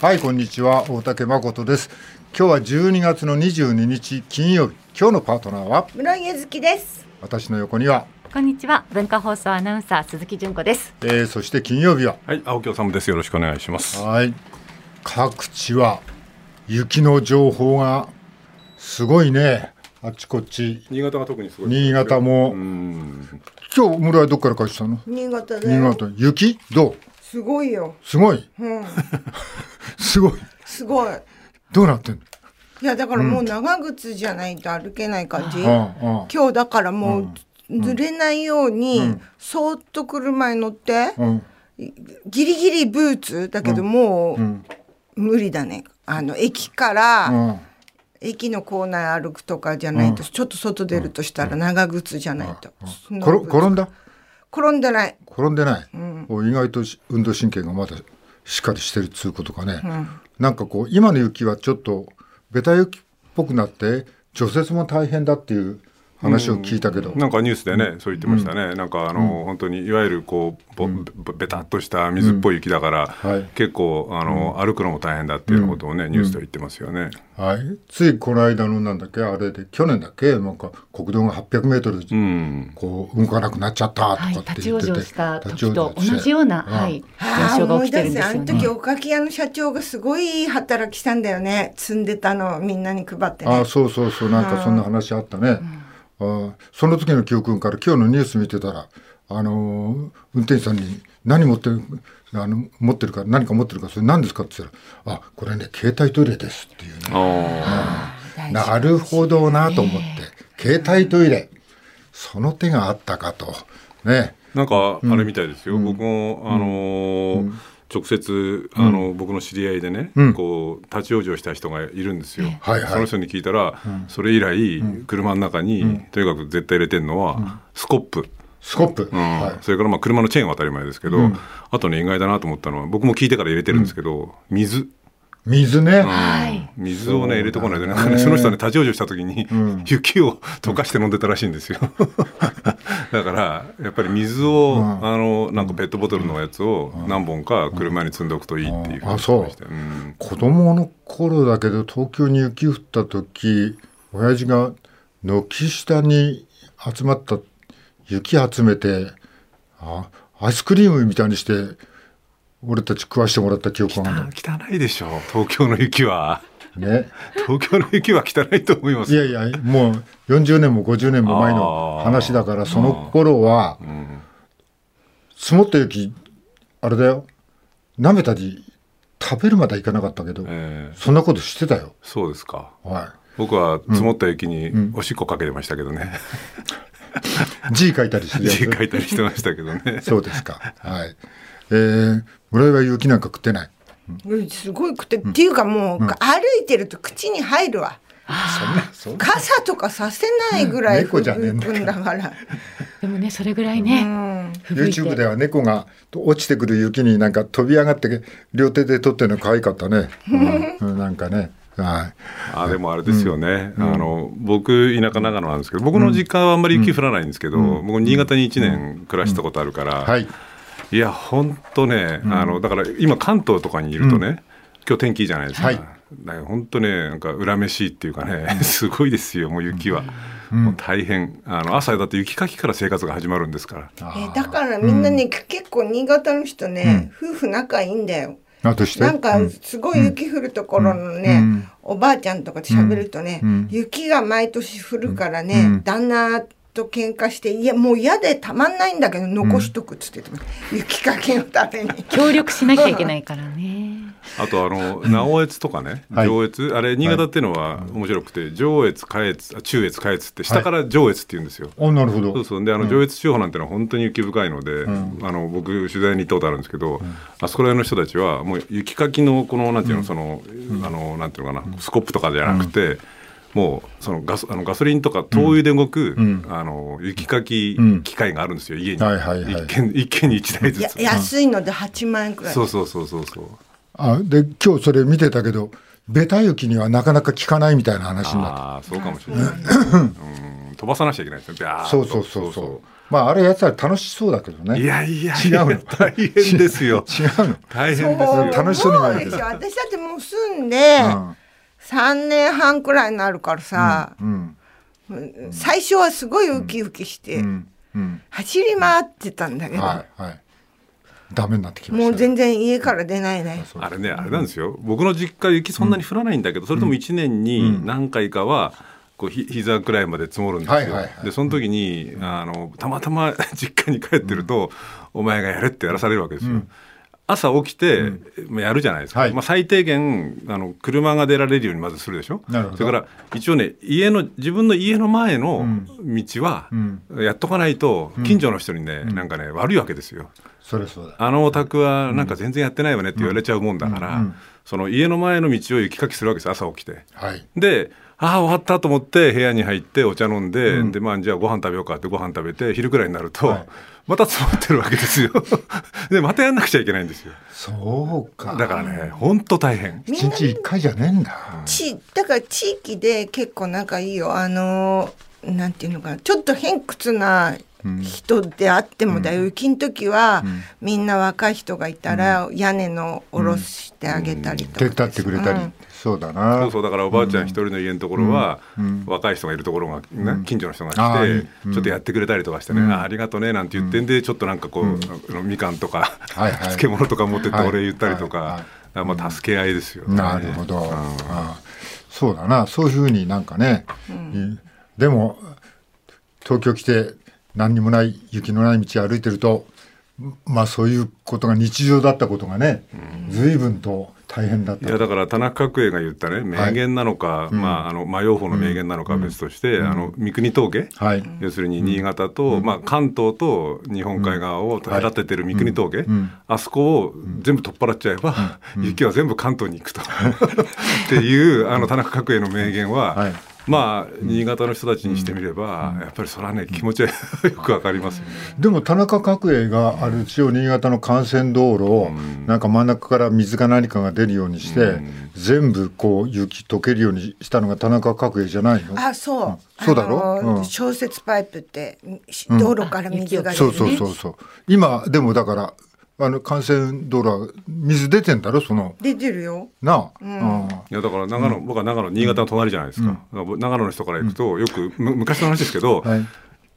はいこんにちは。大竹誠です。今日は12月の22日金曜日。今日のパートナーは？室井ゆずきです。私の横には？こんにちは。文化放送アナウンサー鈴木純子です。えー、そして金曜日は？はい青木治です。よろしくお願いします。はい。各地は雪の情報がすごいね。あちこち。新潟が特にすごい。新潟も。うん。今日村井どっから帰ってきたの？新潟で新潟。雪？どう？すごいよ。すごい。うんすごい。すごい。どうなってんの？いやだからもう長靴じゃないと歩けない感じ、あああ今日だからもうずれないように、そーっと車に乗って、うん。ギリギリブーツだけどもう、ん。無理だね。あの駅から、うん。駅の構内歩くとかじゃないと、ちょっと外出るとしたら長靴じゃないと、転んだ？転んでない。転んでない、お意外とし運動神経がまだしっかりしてるっつうことかね、なんかこう今の雪はちょっとベタ雪っぽくなって除雪も大変だっていう話を聞いたけど、なんかニュースでね、そう言ってましたね、なんかあの、本当にいわゆるこうぼ、べベタっとした水っぽい雪だから、はい。結構あの、歩くのも大変だっていうことをね、ニュースで言ってますよね。はい、ついこの間のなんだっけあれで去年だっけなんか国道が800メートルうん、こう動かなくなっちゃったとかはいって立ち往言ってて、生した時立ちと同往生して。じような、うん。はい、ああ現象が起きて思い出するんですよね。あの時おかき屋の社長がすごい働きしたんだよね。積んでたのをみんなに配ってね。あそうそうそう。なんかそんな話あったね、あその時の教訓から今日のニュース見てたらあのー運転手さんに何持ってるあの持ってるか何か持ってるかそれ何ですか？って言ったら「あこれね携帯トイレです」っていうね。あ大事なるほどなと思って携帯トイレ。その手があったかと。ね。ーなんかあれみたいですよ、僕もあのー直接あの、僕の知り合いでね、こう立ち往生した人がいるんですよ、はいはい。その人に聞いたら、それ以来、車の中に、とにかく絶対入れてるのは、スコップ、スコップ、うん。はい。それからまあ車のチェーンは当たり前ですけど、あとね意外だなと思ったのは僕も聞いてから入れてるんですけど、水、水ね、はい。水をね入れてこないとねなんかねその人はね立ち往生した時に、雪を溶かして飲んでたらしいんですよ。だからやっぱり水を、あのなんかペットボトルのやつを何本か車に積んでおくといいっていうふうに言ってましたようん。子供の頃だけど東京に雪降った時親父が軒下に集まった雪集めてあアイスクリームみたいにして俺たち食わしてもらった記憶がある汚いでしょ。東京の雪は。ね。東京の雪は汚いと思います。いやいやもう40年も50年も前の話だからその頃は積もった雪あれだよ。舐めたり食べるまではいかなかったけど、えーそんなことしてたよ。そうですか。は僕は積もった雪におしっこかけてましたけどね、い 字書いたりするやつ。字書いたりしてましたけどね。そうですか。はい。えー、村井は雪なんか食ってない。うん。すごいくて、っていうかもう、歩いてると口に入るわ。そん傘とかさせないぐらい猫じゃねえんだ吹くんだから。でもねそれぐらいね、うん。YouTube て。では猫が落ちてくる雪になんか飛び上がって両手で撮ってるの可愛かったね。うん。うん。なんかね。はい。あでもあれですよね、あの僕田舎長野なんですけど僕の実家はあんまり雪降らないんですけど、僕新潟に1年暮らしたことあるから、はい。いや本当ね、あのだから今関東とかにいるとね、今日天気いいじゃないですか。はい。だから本当ねなんか恨めしいっていうかね すごいですよもう雪は、もう大変。あの朝だって雪かきから生活が始まるんですから。えーだからみんなね、結構新潟の人ね、夫婦仲いいんだよ。あとして？なんかすごい雪降るところのね、おばあちゃんとかと喋るとね、雪が毎年降るからね、旦那と喧嘩していやもう嫌でたまんないんだけど残しとくっつってて、雪かきのために。協力しなきゃいけないからね。あとあの直越とかね はい。上越、あれ新潟っていうのは面白くて上越下越あ中越下越って下から上越って言うんですよ、あ、なるほど。そうそう。であの上越地方なんてのは本当に雪深いので、あの僕取材に行ったことあるんですけど、あそこら辺の人たちはもう雪かきのこのなんていうの、その、あのなんていうのかなスコップとかじゃなくて、もうそのガソあのガソリンとか灯油で動く、あの雪かき機械があるんですよ家に、はいはいはい。一軒一軒に一台ずやつ。安いので8万円くらい。そうそうそうそうそう。あ、で、今日それ見てたけど、ベタ雪にはなかなか効かないみたいな話になって。ああそうかもしれない、うん、飛ばさなきゃいけないんですよビャーッと。そうそうそうそう。まああれやったら楽しそうだけどね。いやいや違うの。大変ですよ。違うの。大変ですよ。楽しそうに私だってもう住んでうん3年半くらいになるからさ、うん最初はすごいウキウキして、うんうん。走り回ってたんだけど、はいはい。ダメになってきましたね。もう全然家から出ないね。あれねあれなんですよ。僕の実家雪そんなに降らないんだけど、それとも1年に何回かはこうひ膝くらいまで積もるんですよ、はいはいはい。でその時にあのたまたま 実家に帰ってると、お前がやれってやらされるわけですよ、朝起きて、まあやるじゃないですか、はい。まあ、最低限あの車が出られるようにまずするでしょ。それから一応ね家の自分の家の前の道はん。やっとかないと近所の人にね、なんかね悪いわけですよ。それそうだ。あのお宅はなんか全然やってないわねって言われちゃうもんだから、その家の前の道を雪かきするわけです朝起きて。はい。でああ終わったと思って部屋に入ってお茶飲んで、でまあじゃあご飯食べようかってご飯食べて昼くらいになると、はいまた積もってるわけですよ。でまたやんなくちゃいけないんですよ。そうかだからね本当大変。一日一回じゃねえんだちだから地域で結構仲いいよあのなんていうのかなちょっと偏屈な人であってもだよ、雪の時は、みんな若い人がいたら、屋根の下ろしてあげたりとか、手伝ってくれたり。うん。そうだな。そうそうだからおばあちゃん一人の家のところは、若い人がいるところが、ね近所の人が来て、ちょっとやってくれたりとかしてね、あありがとうねなんて言ってんで、ちょっとなんかこう、みかんとか、はいはい。漬物とか持ってってはい。お礼言ったりとか、はい。はいあまあ助け合いですよね。なるほど、うん。ああそうだな。そういうふうになんかね、いでも東京来て何にもない雪のない道を歩いてるとまあそういうことが日常だったことがね、随分と大変だったいやだから田中角栄が言ったね名言なのか、まあ、あのマヨ法の名言なのかは別として、あの三国峠、はい。要するに新潟と、まあ、関東と日本海側を隔ててる三国峠、あそこを全部取っ払っちゃえば、雪は全部関東に行くと。っていうあの田中角栄の名言は、はいまあ新潟の人たちにしてみれば、やっぱりそれはね気持ちはよくわかりますよね。でも田中角栄がある一応新潟の幹線道路をなんか真ん中から水か何かが出るようにして全部こう雪溶けるようにしたのが田中角栄じゃないの？あそう、そうだろ？あのうん。小雪パイプってし道路から水が出る、そうそうそうそう。今でもだからあの幹線道路は水出てんだろその。出てるよ。なあ、うん。いやだから長野、僕は長野新潟の隣じゃないですか、長野の人から行くとよくむ昔の話ですけど、はい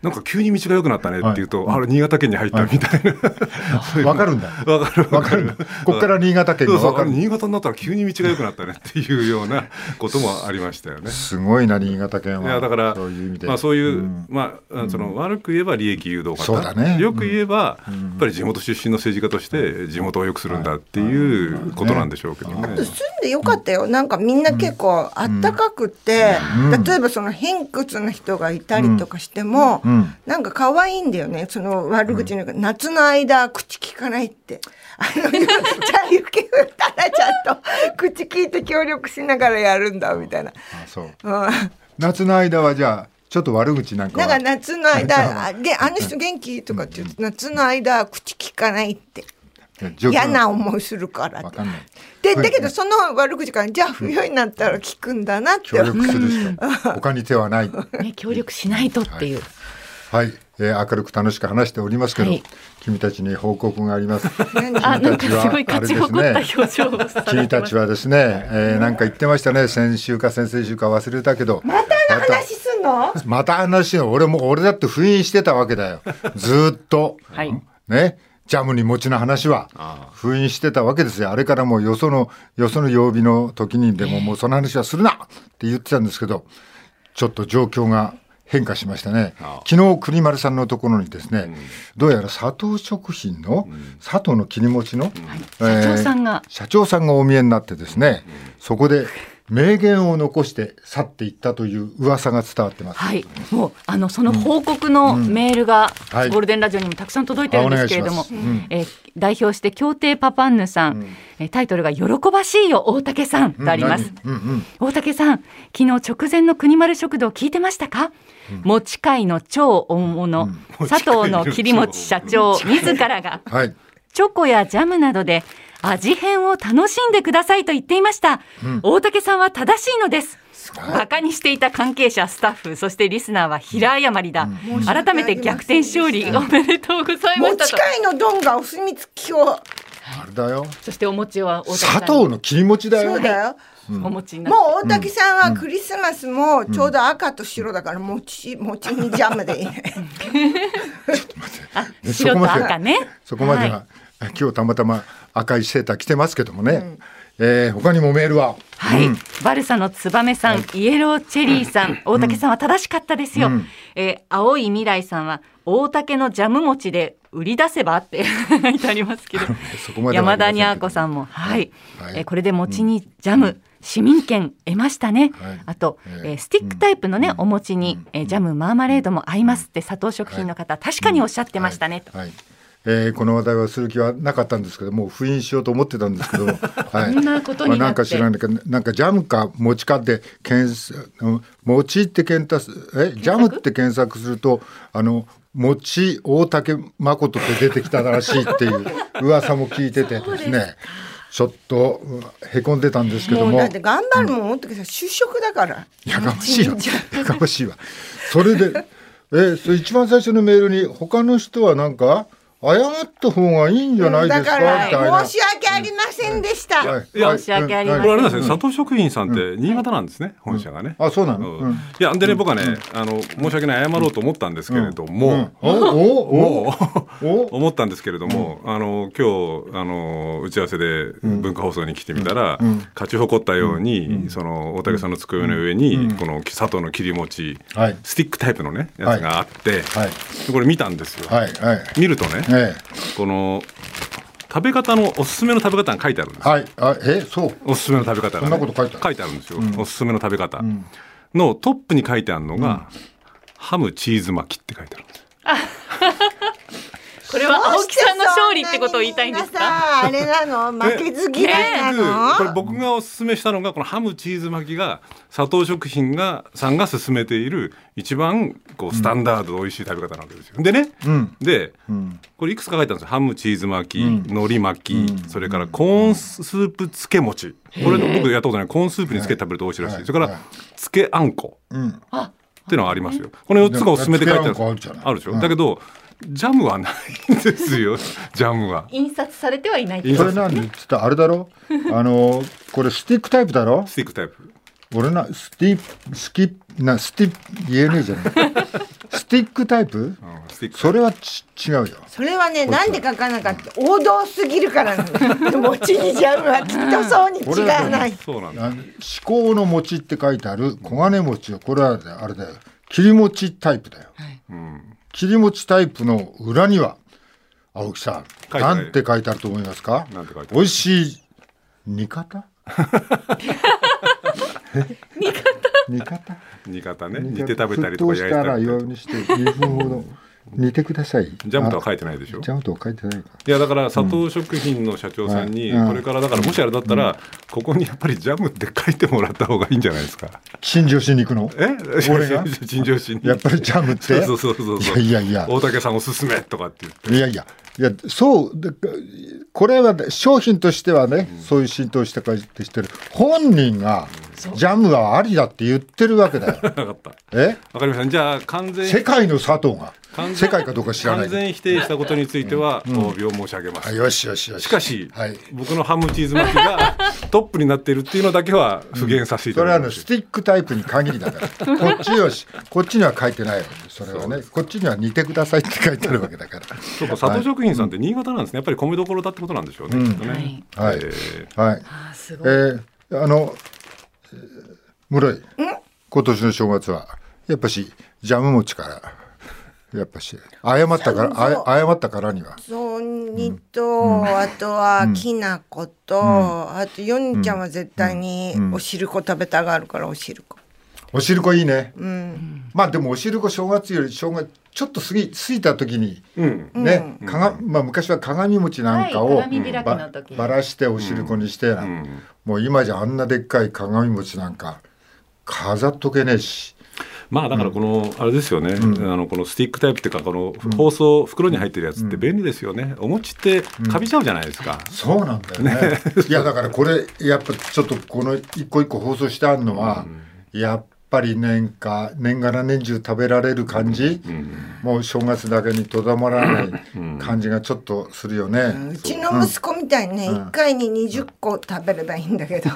なんか急に道が良くなったねって言うと、あれ新潟県に入ったみたいな、わかるんだ。わかる。わかる。こっから新潟県がそうそう。わかる。新潟になったら急に道が良くなったねっていうようなこともありましたよね。すごいな新潟県は。いやだからそういう意味で、まあ、そういう、まあ、その悪く言えば利益誘導型そうだね。よく言えば、やっぱり地元出身の政治家として地元を良くするんだっていうことなんでしょうけどね。住んでよかったよ。なんかみんな結構あったかくて、例えばその偏屈な人がいたりとかしても、んなんか可愛いんだよね。その悪口の、夏の間口聞かないって。あのじゃあ雪降ったらちゃんと。口聞いて協力しながらやるんだみたいな。あそう。うん。夏の間はじゃあちょっと悪口なんかは？なんか夏の間、あで、あの人元気とかって言って、夏の間口聞かないって。嫌な思いするからって。わかんない。で、だけどその悪口から、じゃあ冬になったら聞くんだなって。協力する人。他に手はない。ね、協力しないとっていう。はい、えー明るく楽しく話しておりますけど、はい。君たちに報告があります。あ、なんかすごい勝ち誇ったあれです表情をされてます。君たちはですね、えーなんか言ってましたね。先週か先々週か忘れたけど。また話すんの？また話を。俺も俺だって封印してたわけだよ。ずーっと、はい。ね。ジャムに餅の話は。封印してたわけですよ。あれからもうよそのよその曜日の時にでももうその話はするなって言ってたんですけどちょっと状況が変化しましたね。昨日栗丸さんのところにですね、どうやら佐藤食品の佐藤の切り餅の、えー社長さんが。社長さんがお見えになってですね、そこで名言を残して去っていったという噂が伝わってます。はい、もうあのその報告のメールがはい。ゴールデンラジオにもたくさん届いてるんですけれども、あお願いえー代表して協定パパンヌさん、えータイトルが喜ばしいよ大竹さんとあります。うんうん。大竹さん、昨日直前の国丸食堂聞いてましたか、餅会の超大物、佐藤の切り餅社長自らが。はい。チョコやジャムなどで味変を楽しんでくださいと言っていました、大竹さんは正しいのです。バカにしていた関係者スタッフそしてリスナーは平誤りだ、改めて逆転勝利おめでとうございましたと。持のドンがお墨付きを。あれだよ。そしてお餅は大竹さん砂糖の切り餅だよそうだよ。お餅になって。もう大竹さんはクリスマスもちょうど赤と白だから餅餅にジャムでいいね。で白と赤ね。そこまでは、今日たまたま赤いセーター着てますけどもね、えー他にもメールは？はい、バルサの燕さん、イエローチェリーさん、大竹さんは正しかったですよ。えー青い未来さんは大竹のジャム餅で売り出せばって 書いてありますけど。山田にゃーこさんもはい、はい。えーこれで餅にジャム、市民権得ましたね、はい。あと、えー。えースティックタイプのね、お餅に、えージャムマーマレードも合いますって佐藤食品の方、確かにおっしゃってましたね、とはいえーこの話題はする気はなかったんですけどもう封印しようと思ってたんですけど、はい、こんなことになって。まあなんか知らないけどなんかジャムか餅かって検餅って検索えジャムって検索するとあの餅大竹誠って出てきたらしいっていう 噂も聞いててですね。ちょっとうんへこんでたんですけども。だって頑張るもん大竹さん就職だから。やかましいわ。やかましいわ。それで、え、それ一番最初のメールに、他の人はなんか、謝った方がいいんじゃないですかだみたいな。から申し訳ありませんでした、はい。いや申し訳ありません。これあれなんですね、佐藤食品さんって新潟なんですね、本社がね。あ、そうなの？ううん。んいやでね僕はね、あの申し訳ない謝ろうと思ったんですけれども、うん。おおおお 思ったんですけれども、あの今日あの打ち合わせで文化放送に来てみたら、勝ち誇ったように、その大竹さんの机の上に、この佐藤の切り餅、はい。スティックタイプのねやつがあって、はい。でこれ見たんですよ。はい。はい。見るとね、えこの食べ方のおすすめの食べ方が書いてあるんです。え、はい。あ、え、そう。おすすめの食べ方が、ね、そんなこと書いてある。書いてあるんですよ、おすすめの食べ方。のトップに書いてあるのが、ハムチーズ巻きって書いてあるんです これは青木さんの勝利ってことを言いたいんですか？さあれなの？負けず嫌いなの、これ僕がおすすめしたのがこのハムチーズ巻きが佐藤食品がさんが勧めている一番こうスタンダードで美味しい食べ方なわけですよ。でね、ん。で、ん。これいくつか書いてあるんですよ。ハムチーズ巻き、海苔巻き、それからコーンスープ漬け餅。これ僕やったことない。コーンスープにつけて食べると美味しい。らしい、はい。それから漬けあんこ。うん。っていうのがありますよ。この4つがおすすめで書いてあるあるでしょ、うんだけどジャムはないんですよ。ジャムは。印刷されてはいないこれ何？つったあれだろ？あの、これスティックタイプだろ？スティックタイプ。俺な、スティスキッな、スティ言えねえじゃない。スティックタイプ？それはち違うよ。それはねなんで書かなかった？王道すぎるからなの餅にジャムはきっとそうに違わない。そうなんだ。至高の餅って書いてある黄金餅をこれはあれだよ。切り餅タイプだよ、切り餅タイプの裏には青木さんなんて書いてあると思いますか？美味しい煮方？煮方？煮方？煮方ね。煮て食べたりとか沸騰したら焼いたり弱にして2分ほど煮てください。ジャムとは書いいてないでしょ？ジャムとは書いてない。かいやだから佐藤食品の社長さんにうん。これからだからもしあれだったらここにやっぱりジャムって書いてもらった方がいいんじゃないですか？陳情しに行くの？え？俺が？陳情しに。やっぱりジャムって？そうそうそうそう。いやいやいや。大竹さんおすすめとかって言って。いやいや、いや、そう、でこれはね商品としてはね、そういう浸透した感じしてる。本人がジャムはありだって言ってるわけだよ。分かった。え？わかりました。じゃあ完全世界の佐藤が。世界かどうか知らない完全否定したことについてはお詫びを申し上げます。あよしよしよし。しかし、はい。僕のハムチーズ巻きが トップになっているっていうのだけは復元させていたそれだきます。はねスティックタイプに限りだから。こっちよし、こっちには書いてないわけ。それはね。こっちには煮てくださいって書いてあるわけだから。そうか佐藤食品さんって新潟なんですね。やっぱり米どころだってことなんでしょうね、きっとね、はい。えー。はい。あすえごい、ー、あの、えー室井、今年の正月は、やっぱし、ジャム餅から、やっぱし、謝ったから、謝ったからには、そうにと、あとはきな粉と、あとヨンちゃんは絶対にお汁粉食べたがるからお汁粉。お汁粉いいね。うん。まあでもお汁粉正月より正月、ちょっと過ぎ、過ぎた時に、うん。ね、かがまあ、昔は鏡餅なんかを、はい鏡開きの時。ばばらしてお汁粉にしてな、もう今じゃあんなでっかい鏡餅なんか飾っとけねえし、まあだからこの、あれですよね、あのこのスティックタイプっていうかこの包装袋に入ってるやつって便利ですよね、お餅ってかびちゃうじゃないですか、そうなんだよね。いやだからこれやっぱちょっとこの一個一個包装してあるのは、やっぱり年か年がら年中食べられる感じ、もう正月だけにとどまらない感じがちょっとするよね、うちの息子みたいにね、一回に20個食べればいいんだけど、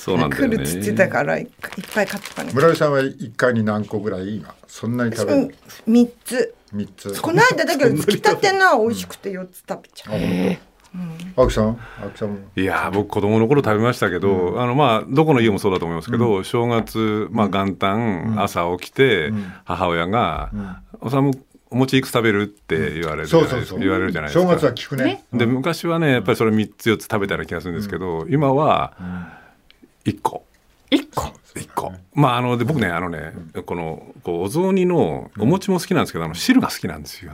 そうなんだよね。来るっつってたからいっぱい買ってたね村井さんは一回に何個ぐらい今そんなに食べる？3つ。三つ。この間だけどつきたてのは美味しくて4つ食べちゃう。青木さん？青木さんも？いやー僕子供の頃食べましたけど、あのまあどこの家もそうだと思いますけど、正月、まあ、元旦、朝起きて、母親が「おさむお餅いくつ食べる?」って言われるじゃないですか。言われるじゃないですか。正月は聞くね。で昔はねやっぱりそれ3つ4つ食べたような気がするんですけど、今は1個。一個？一個まああので僕ねあのねこのこうお雑煮のお餅も好きなんですけどあの汁が好きなんですよ。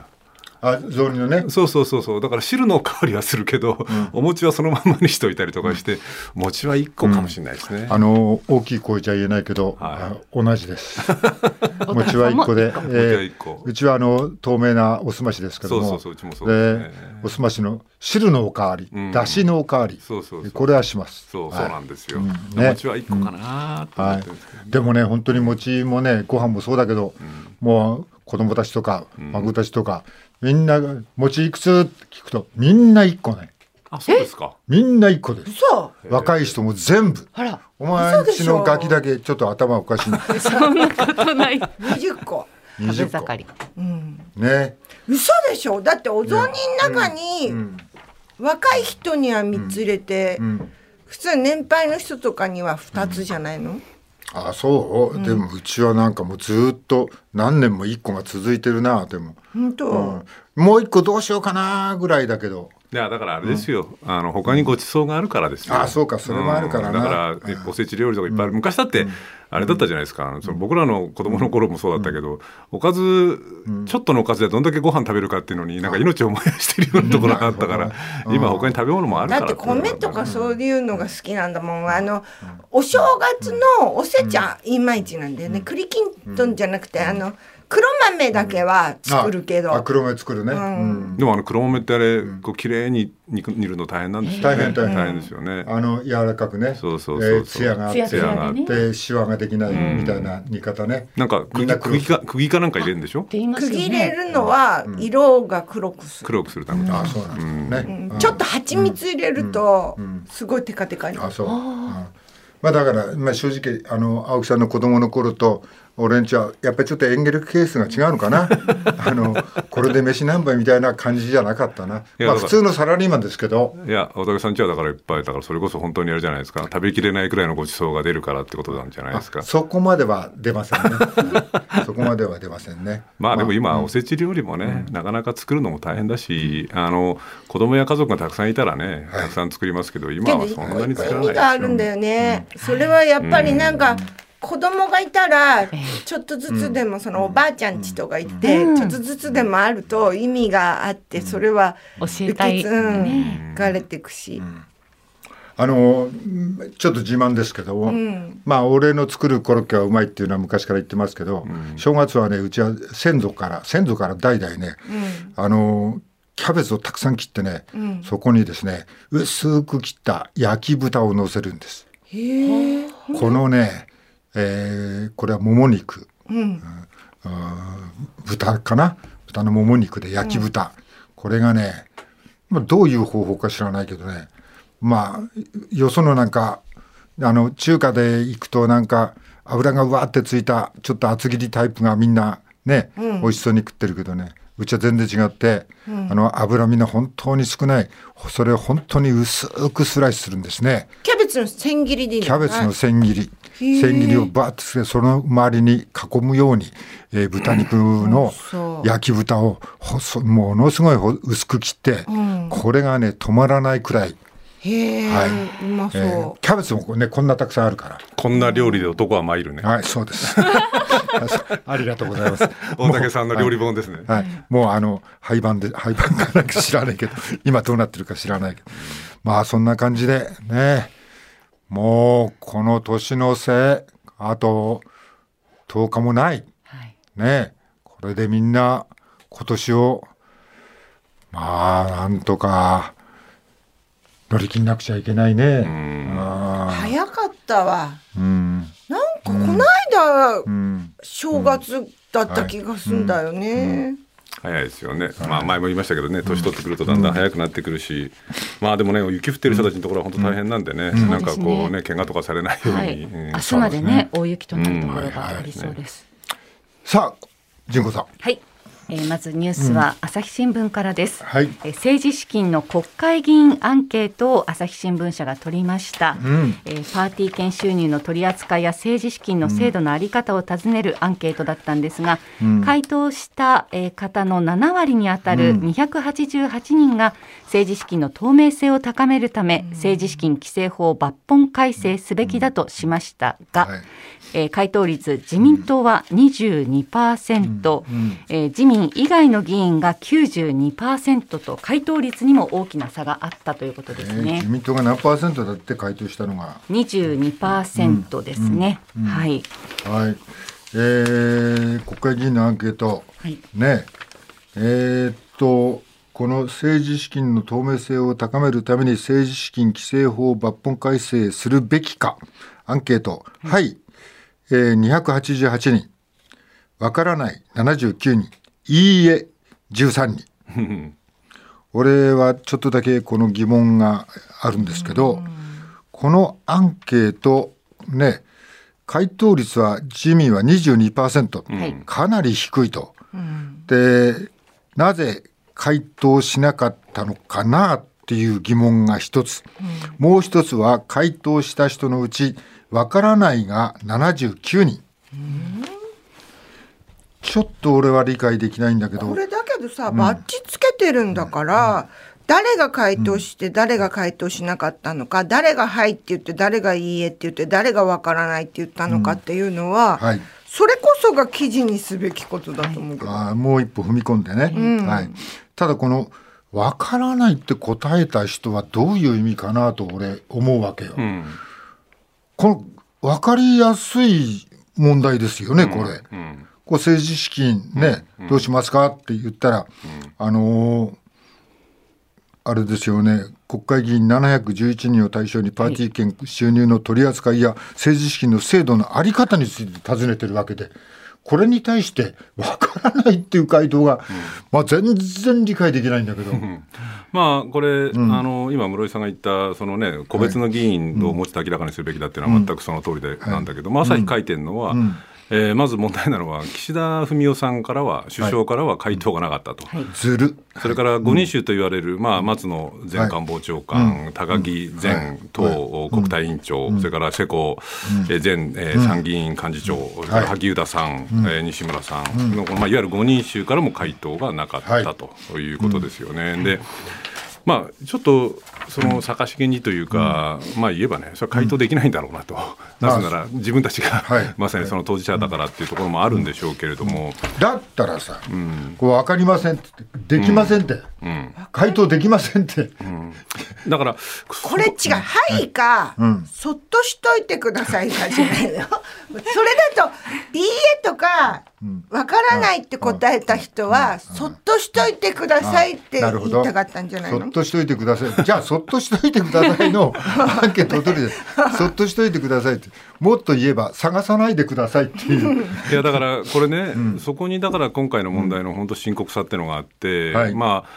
あ雑煮のね。そうそうそうそう。だから汁の香りはするけど、お餅はそのままにしといたりとかして、餅は1個かもしれないですね。あの大きい声じゃ言えないけど、はあ同じです。餅は一個で、餅はえ一個。ーうちはあの透明なおすましですけども、そうそうそううちもそうですね。おすましの汁のおかわり、うん。だしのおかわり、そうそうそう。これはします。そうそうなんですよ。うん。おね餅は1個かなと思はいってるんですけど、。でもね本当に餅もねご飯もそうだけど、もう子供たちとか孫たちとか、みんなが餅いくつって聞くとみんな一個ね。あそうですか。みんな一個です。そう若い人も全部。あら。お前んちのガキだけちょっと頭おかしい。そんなことない。20個。食べ20個。うん。ね。嘘でしょ。だってお雑煮の中にうん。若い人には3つ入れて、うん。普通年配の人とかには2つじゃないの、あそう、でもうちはなんかもうずっと何年も一個が続いてるなでも、本当、うん。もう一個どうしようかなぐらいだけどいやだからあれですよ、あの他にごちそうがあるからですよ。あそうかそれもあるからな。うん。だからえおせち料理とかいっぱいある。昔だってあれだったじゃないですか。その僕らの子供の頃もそうだったけど、おかずちょっとのおかずでどんだけご飯食べるかっていうのになんか命を燃やしてるようなところがあったから、今他に食べ物もあるから。だって米とかそういうのが好きなんだもん。あのお正月のおせちゃいまいちなんだよね、栗きんとんじゃなくてあの黒豆だけは作るけど、あ黒豆作るね、ん。うん。でもあの黒豆ってあれこう綺麗に肉煮るの大変なんですよね。大変大変。大変ですよね。あの柔らかくね。そうそうそうそう。えー艶があって。ツヤツヤでね。でシワができないみたいな煮方ね、なんかみんな黒釘釘か釘かなんか入れるんでしょ？って言いますよ区切れねるのは色が黒くする、黒くするために。あそうなんですね、うん。ちょっと蜂蜜入れるとすごいテカテカに、あそう、うん。まあだから、まあ、正直あの青木さんの子供の頃と俺んちはやっぱりちょっとエンゲルケースが違うのかな？あのこれで飯何杯みたいな感じじゃなかったな。まあ普通のサラリーマンですけど。いや、大竹さんちはだからいっぱい、だからそれこそ本当にあれじゃないですか、食べきれないくらいのごちそうが出るからってことなんじゃないですか。そこまでは出ませんね。そこまでは出ませんね。まあでも今、うん。おせち料理もね、なかなか作るのも大変だし、あの子供や家族がたくさんいたらね、たくさん作りますけど、今はそんなに意作らない味があるんだよね、それはやっぱりなんか、子供がいたらちょっとずつでもそのおばあちゃんちとか行って、ちょっとずつでもあると意味があってそれは教えたい受け継うんがれていくし、あのうんちょっと自慢ですけども、ん。まあ俺の作るコロッケはうまいっていうのは昔から言ってますけど、正月はねうちは先祖から先祖から代々ね、あのキャベツをたくさん切ってね、そこにですね薄く切った焼き豚を乗せるんです。このね、えーこれはもも肉、うん。豚かな？豚のもも肉で焼き豚、これがね、まあ、どういう方法か知らないけどね。まあよそのなんかあの中華で行くとなんか油がうわーってついたちょっと厚切りタイプがみんなね、美味しそうに食ってるけどね。うちは全然違って、あの脂身の本当に少ない。それを本当に薄くスライスするんですね。キャベツの千切りでいいキャベツの千切り。千切りをバーッとしてその周りに囲むように、えー豚肉の焼き豚を細ものすごいほ薄く切って、これがね止まらないくらい、へえ、はい。うまそう、えーキャベツもねこんなたくさんあるかこんな料理で男は参るね。らはいそうです。ありがとうございます。大竹さんの料理本ですね。はい、もうあの廃盤で廃盤かなんか知らないけど今どうなってるか知らないけど。まあそんな感じでねもうこの年の瀬あと10日もない。はい。ねこれでみんな今年をまあなんとか乗り切んなくちゃいけないね。あ早かったわ。ーうん。なんかこの間うん。正月だった気がすんだよね、早いですよね、まあ、前も言いましたけどね、年取ってくるとだんだん早くなってくるし、まあでもね、雪降ってる人たちのところは本当大変なんでね、なんかこうね、怪我とかされないように、はい。うん。明日までね、大雪となるところがありそうです。さあ純子さん。はい。えーまずニュースは朝日新聞からです。はい。えー政治資金の国会議員アンケートを朝日新聞社が取りました、ん。えーパーティー券収入の取り扱いや政治資金の制度のあり方を尋ねるアンケートだったんですが、回答した、えー方の7割にあたる288人が政治資金の透明性を高めるため、政治資金規正法を抜本改正すべきだとしましたが、はい。えー回答率自民党は22%、えー自民以外の議員が92%と回答率にも大きな差があったということですね。えー自。民党が何パーセントだって回答したのが。22%ですね。はい。はい、えー国会議員のアンケート、はい。ね。えーっとこの政治資金の透明性を高めるために政治資金規正法を抜本改正するべきか。アンケート、はい、えー、288人。わからない。79人いいえ13人。俺はちょっとだけこの疑問があるんですけど、このアンケートね回答率は自民は22%、はい。かなり低いと。でなぜ回答しなかったのかなっていう疑問が一つ、もう一つは回答した人のうちわからないが79人、ちょっと俺は理解できないんだけど。これだけどさ、バッジつけてるんだから、誰が回答して誰が回答しなかったのか、誰が「はい」って言って誰が「いいえ」って言って誰が「わからない」って言ったのかっていうのは、はい。それこそが記事にすべきことだと思うけど、あーもう一歩踏み込んでね、はい、ただこの「わからない」って答えた人はどういう意味かなと俺思うわけよ。うん。この分かりやすい問題ですよね、これ。うんこう政治資金ね、どうしますかって言ったら、あのーあれですよね。国会議員711人を対象にパーティー券収入の取り扱いや政治資金の制度のあり方について尋ねてるわけでこれに対してわからないっていう回答が、まあ、全然理解できないんだけど、まあこれ、あの今室井さんが言ったそのね個別の議員をもうちょっと明らかにするべきだっていうのは全くその通りでなんだけど、まあ朝日書いてるのは、えーまず問題なのは岸田文雄さんからは首相からは回答がなかったと。ずる。それから五人衆と言われる、まあ、松野前官房長官、高木前党国対委員長、それから世耕えー前えー参議院幹事長、それから萩生田さん、えー西村さんの、まあ、いわゆる五人衆からも回答がなかったということですよね。でまあ、ちょっとその逆しげにというか、まあ言えばね、それは回答できないんだろうなと、なぜなら自分たちが、はい。まさにその当事者だからっていうところもあるんでしょうけれども、だったらさ、こう分かりませんってできませんって、回答できませんって、だから、これ違う「はい」か、そっとしといてください」かじゃないの。それだと「いいえ」とか「わからない」って答えた人は「そっとしといてください」って言いたかったんじゃないの？そっとしといてください。じゃあ、そっとしといてくださいのアンケートを取るで、そっとしといてくださいって、もっと言えば、探さないでくださいっていう。いやだからこれね、そこにだから今回の問題の本当深刻さっていうのがあって、はい。まあ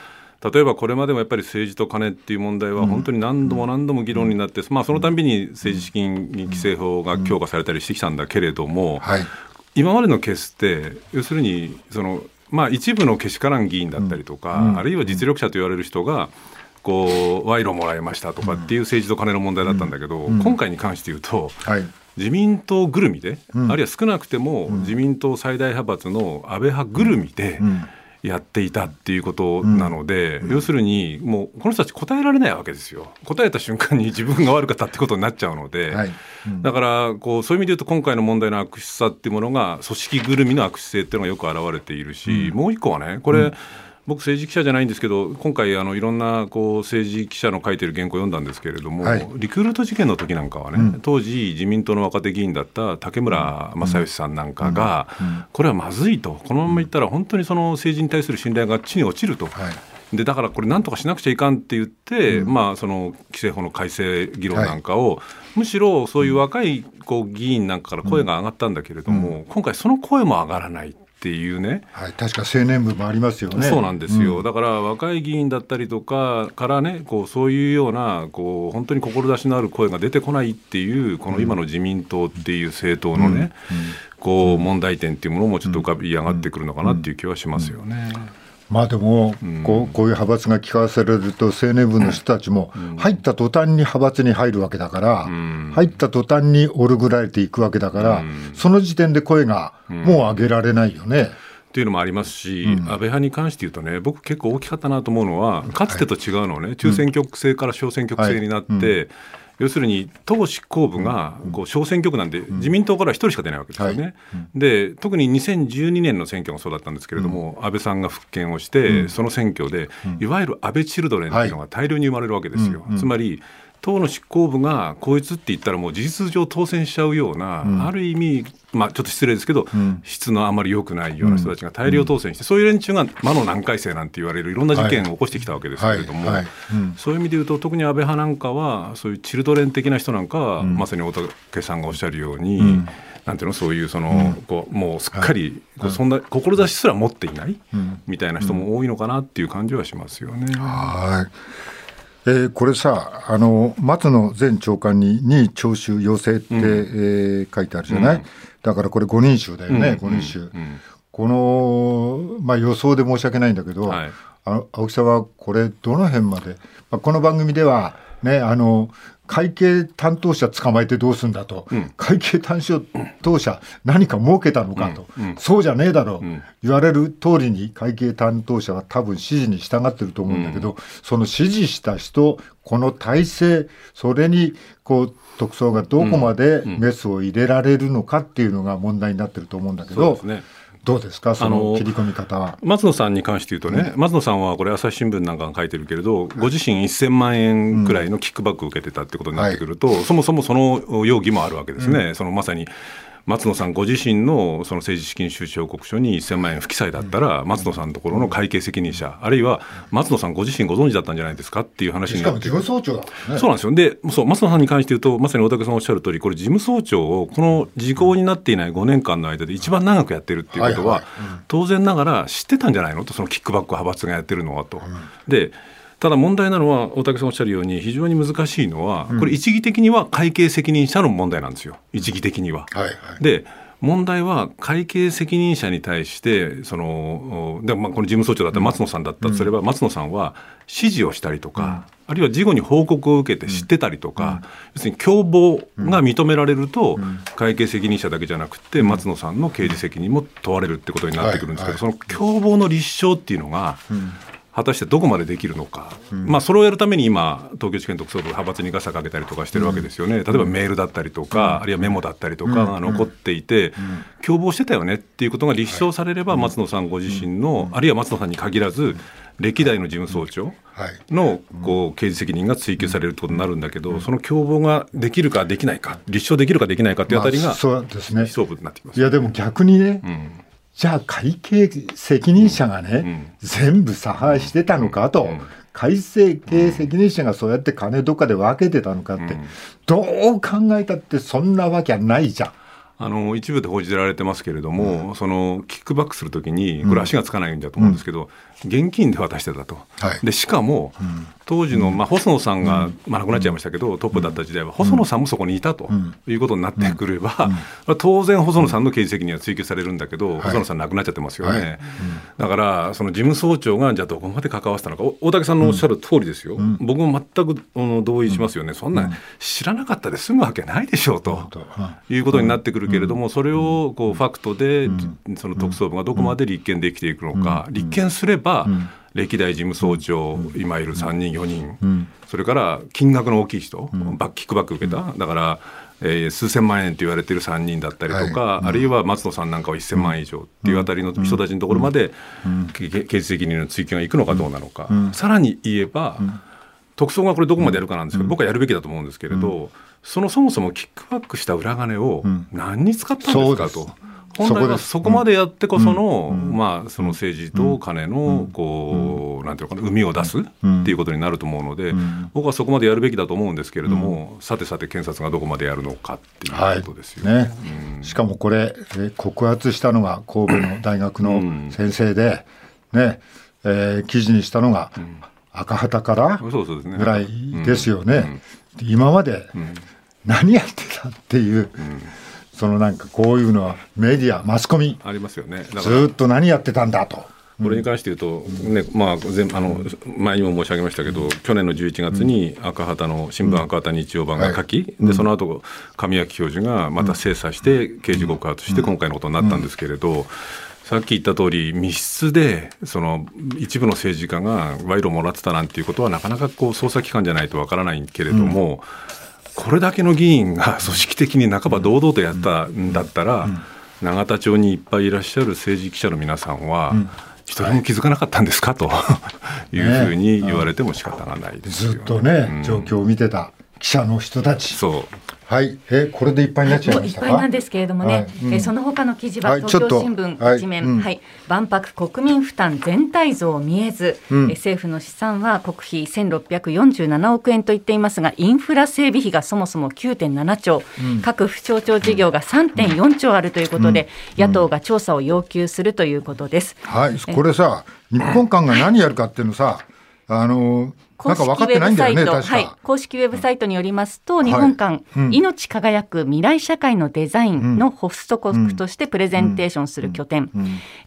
例えばこれまでもやっぱり政治と金っていう問題は本当に何度も何度も議論になって、まあ、そのたんびに政治資金規正法が強化されたりしてきたんだけれども、はい。今までのケースって要するにその、まあ、一部のけしからん議員だったりとか、あるいは実力者と言われる人がこう賄賂もらいましたとかっていう政治と金の問題だったんだけど、今回に関して言うと。はい。自民党ぐるみで、あるいは少なくても自民党最大派閥の安倍派ぐるみでやっていたっていうことなので、要するにもうこの人たち答えられないわけですよ。答えた瞬間に 自分が悪かったってことになっちゃうので、はい。だからこうそういう意味で言うと今回の問題の悪質さっていうものが組織ぐるみの悪質性っていうのがよく表れているし、もう一個はねこれ、僕政治記者じゃないんですけど今回あのいろんなこう政治記者の書いてる原稿を読んだんですけれども、はい、リクルート事件の時なんかはね、うん、当時自民党の若手議員だった竹村正義さんなんかが、これはまずいと。このままいったら本当にその政治に対する信頼が地に落ちると。はい。でだからこれなんとかしなくちゃいかんって言って、うん、まあ、その規制法の改正議論なんかを、はい、むしろそういう若いこう議員なんかから声が上がったんだけれども、うん、今回その声も上がらない。っていうね、はい、確か青年部もありますよね。そうなんですよ、うん、だから若い議員だったりとかからねこうそういうようなこう本当に志のある声が出てこないっていうこの今の自民党っていう政党のね、こう問題点っていうものもちょっと浮かび上がってくるのかなっていう気はしますよね。まあでも、こうこういう派閥が聞かされると青年部の人たちも入った途端に派閥に入るわけだから、入った途端にオルグられていくわけだから、その時点で声がもう上げられないよね。っていうのもありますし、うん、安倍派に関して言うとね、僕、結構大きかったなと思うのは、かつてと違うのはね、中選挙区制から小選挙区制になって、要するに党執行部がこう小選挙区なんで、自民党から1人しか出ないわけですよね。はい、で特に2012年の選挙もそうだったんですけれども、安倍さんが復権をして、その選挙で、いわゆる安倍チルドレンっていうのが大量に生まれるわけですよ。つまり党の執行部がこいつって言ったらもう事実上当選しちゃうような、うん、ある意味、まあ、ちょっと失礼ですけど、うん、質のあまり良くないような人たちが大量当選して、うん、そういう連中が魔の難解生なんて言われるいろんな事件を起こしてきたわけですけれども、そういう意味で言うと特に安倍派なんかはそういうチルドレン的な人なん。かは、まさに大竹さんがおっしゃるように。なんていうのそういうその、こうもうすっかり、こうそんな志すら持っていない、みたいな人も多いのかなっていう感じはしますよね。はいえー、これさあの松野前長官にに聴取要請って、うん、えー、書いてあるじゃない、うん、だからこれ5人衆だよね、うん、5人衆、この、まあ、予想で申し訳ないんだけど、はい、あ青木さんはこれどの辺まで、まあ、この番組ではねあの会計担当者捕まえてどうすんだと、うん、会計担当者何か儲けたのかと、うん。うん、そうじゃねえだろ。う、言われる通りに会計担当者は多分指示に従ってると思うんだけど、その指示した人この体制それにこう特捜がどこまでメスを入れられるのかっていうのが問題になってると思うんだけど。ねどうですか、その切り込み方は。松野さんに関して言うとね、うん、松野さんはこれ、朝日新聞なんかが書いてるけれど、ご自身1000万円くらいのキックバックを受けてたってことになってくると、うん。はい、そもそもその容疑もあるわけですね、うん、そのまさに松野さんご自身のその政治資金収支報告書に1000万円不記載だったら、松野さんのところの会計責任者、あるいは松野さんご自身ご存知だったんじゃないですかっていう話になってしかも事務総長だ、ね、そうなんですよ。で、そう松野さんに関して言うと、まさに大竹さんおっしゃる通り、これ、事務総長をこの時効になっていない5年間の間で一番長くやってるっていうことは、当然ながら知ってたんじゃないのと、そのキックバック派閥がやってるのはと。でただ問題なのは、大竹さんおっしゃるように、非常に難しいのは、これ、一義的には会計責任者の問題なんですよ、一義的には。はいはい、で問題は会計責任者に対してそので、まあ、この事務総長だった松野さんだった。とすれば、うん、松野さんは指示をしたりとか、うん、あるいは事後に報告を受けて知ってたりとか、うん、要するに共謀が認められると、会計責任者だけじゃなくて松野さんの刑事責任も問われるってことになってくるんですけど、その共謀の立証っていうのが、果たしてどこまでできるのか、うん、まあ、それをやるために今、東京地検特捜部、派閥にガサかけたりとかしてるわけですよね、例えばメールだったりとか、うん、あるいはメモだったりとかが残っていて、共謀してたよねっていうことが立証されれば、松野さんご自身の、あるいは松野さんに限らず、歴代の事務総長のこう刑事責任が追及されるということになるんだけど、その共謀ができるかできないか、立証できるかできないかっていうあたりが、そうですね、勝負になってきます。いやでも逆にね、じゃあ会計責任者がね、全部差配してたのかと、会計責任者がそうやって金どっかで分けてたのかって、どう考えたってそんなわけはないじゃん。あの一部で報じられてますけれども、うん、そのキックバックするときに、これ、足がつかないんだと思うんですけど、うん、現金で渡してたと、はい、でしかも、うん、当時の、まあ、細野さんが、まあ、亡くなっちゃいましたけど、トップだった時代は、細野さんもそこにいたということになってくれば、当然、細野さんの刑事責任は追及されるんだけど、細野さん、亡くなっちゃってますよね、はい、だから、その事務総長がじゃあ、どこまで関わってたのか、大竹さんのおっしゃる通りですよ、僕も全く同意しますよね、そんな知らなかったで済むわけないでしょうと、いうこと。になってくるけれども、それをこうファクトで、その特捜部がどこまで立件できていくのか、立件すれば、歴代事務総長、今いる3人、4人、それから金額の大きい人、バッキックバック受けた、だからえー、数千万円と言われている3人だったりとか、あるいは松野さんなんかは1000万円以上っていうあたりの人たちのところまで、刑事責任の追及がいくのかどうなのか、さらに言えば、特捜がこれどこまでやるかなんですけど、僕はやるべきだと思うんですけれど、そのそもそもキックバックした裏金を何に使ったんですかと。本来はそこまでやってこその、まあ、その政治と金の、こう、なんていうのかな、海を出すっていうことになると思うので、僕はそこまでやるべきだと思うんですけれども、さてさて検察がどこまでやるのかっていうことですよ。ね。しかもこれ、告発したのが神戸の 大学の先生で、ね、えー、記事にしたのが赤旗からぐらいですよね。今まで何やってたっていう。そのなんかこういうのはメディアマスコミ。ありますよね。ずっと何やってたんだと。これに関して言うと、ねまあ、全あの前にも申し上げましたけど、去年の11月に赤旗の新聞赤旗日曜版が書き、でその後神谷教授がまた精査して、刑事告発して、今回のことになったんですけれど、さっき言った通り、密室でその一部の政治家が賄賂をもらってたなんていうことは、なかなかこう捜査機関じゃないとわからないけれども、うんこれだけの議員が 組織的に半ば堂々とやったんだったら、永田町にいっぱいいらっしゃる政治記者の皆さんは、一人も気づかなかったんですか？というふうに言われても仕方がないですよ、ね、ずっとね、状況を見てた記者の人たち。そう。はい、えこれでいっぱいになっちゃいましたいっぱいなんですけれどもね、はい。うん、えその他の記事は東京新聞一面、はい、うん。はい、万博国民負担全体像見えず、うん、え政府の試算は国費1647億円と言っていますが、インフラ整備費がそもそも9.7兆、うん、各府省庁事業が3.4兆あるということで、野党が調査を要求するということです。はい、これさ、日本間が何やるかっていうのさ、あの公式ウェブサイト、はい、公式ウェブサイトによりますと、日本館、はいうん、命輝く未来社会のデザインのホスト国としてプレゼンテーションする拠点、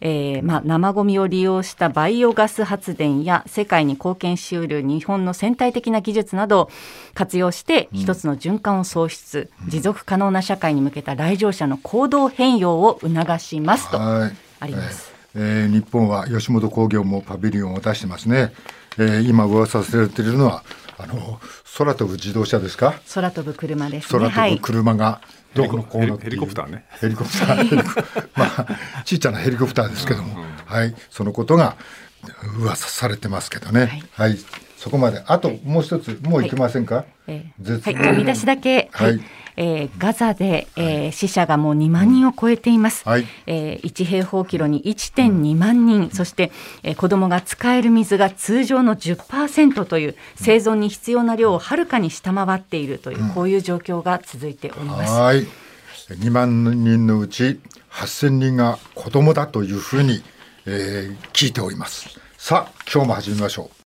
えまあ、生ごみを利用したバイオガス発電や世界に貢献しうる日本の先体的な技術などを活用して一つの循環を創出、持続可能な社会に向けた来場者の行動変容を促しますとあります。えー、日本は吉本興業もパビリオンを出してますね。えー、今噂されているのはあの空飛ぶ自動車ですか？空飛ぶ車です、ね、空飛ぶ車が、どこのこうなってヘリコプターね。ヘリコプター。まあちっちゃなヘリコプターですけども、うんうん、はい。そのことが噂されてますけどね、はい、はい、そこまで。あともう一つもういけませんか、はい、えー、はい、見出しだけ。はいえー、ガザで、えー、死者がもう2万人を超えています、はい、えー、1平方キロに1.2万人、そして、えー、子どもが使える水が通常の10%という生存に必要な量をはるかに下回っているという、こういう状況が続いております。はい。2万人のうち8000人が子どもだというふうに、えー、聞いております。さあ今日も始めましょう。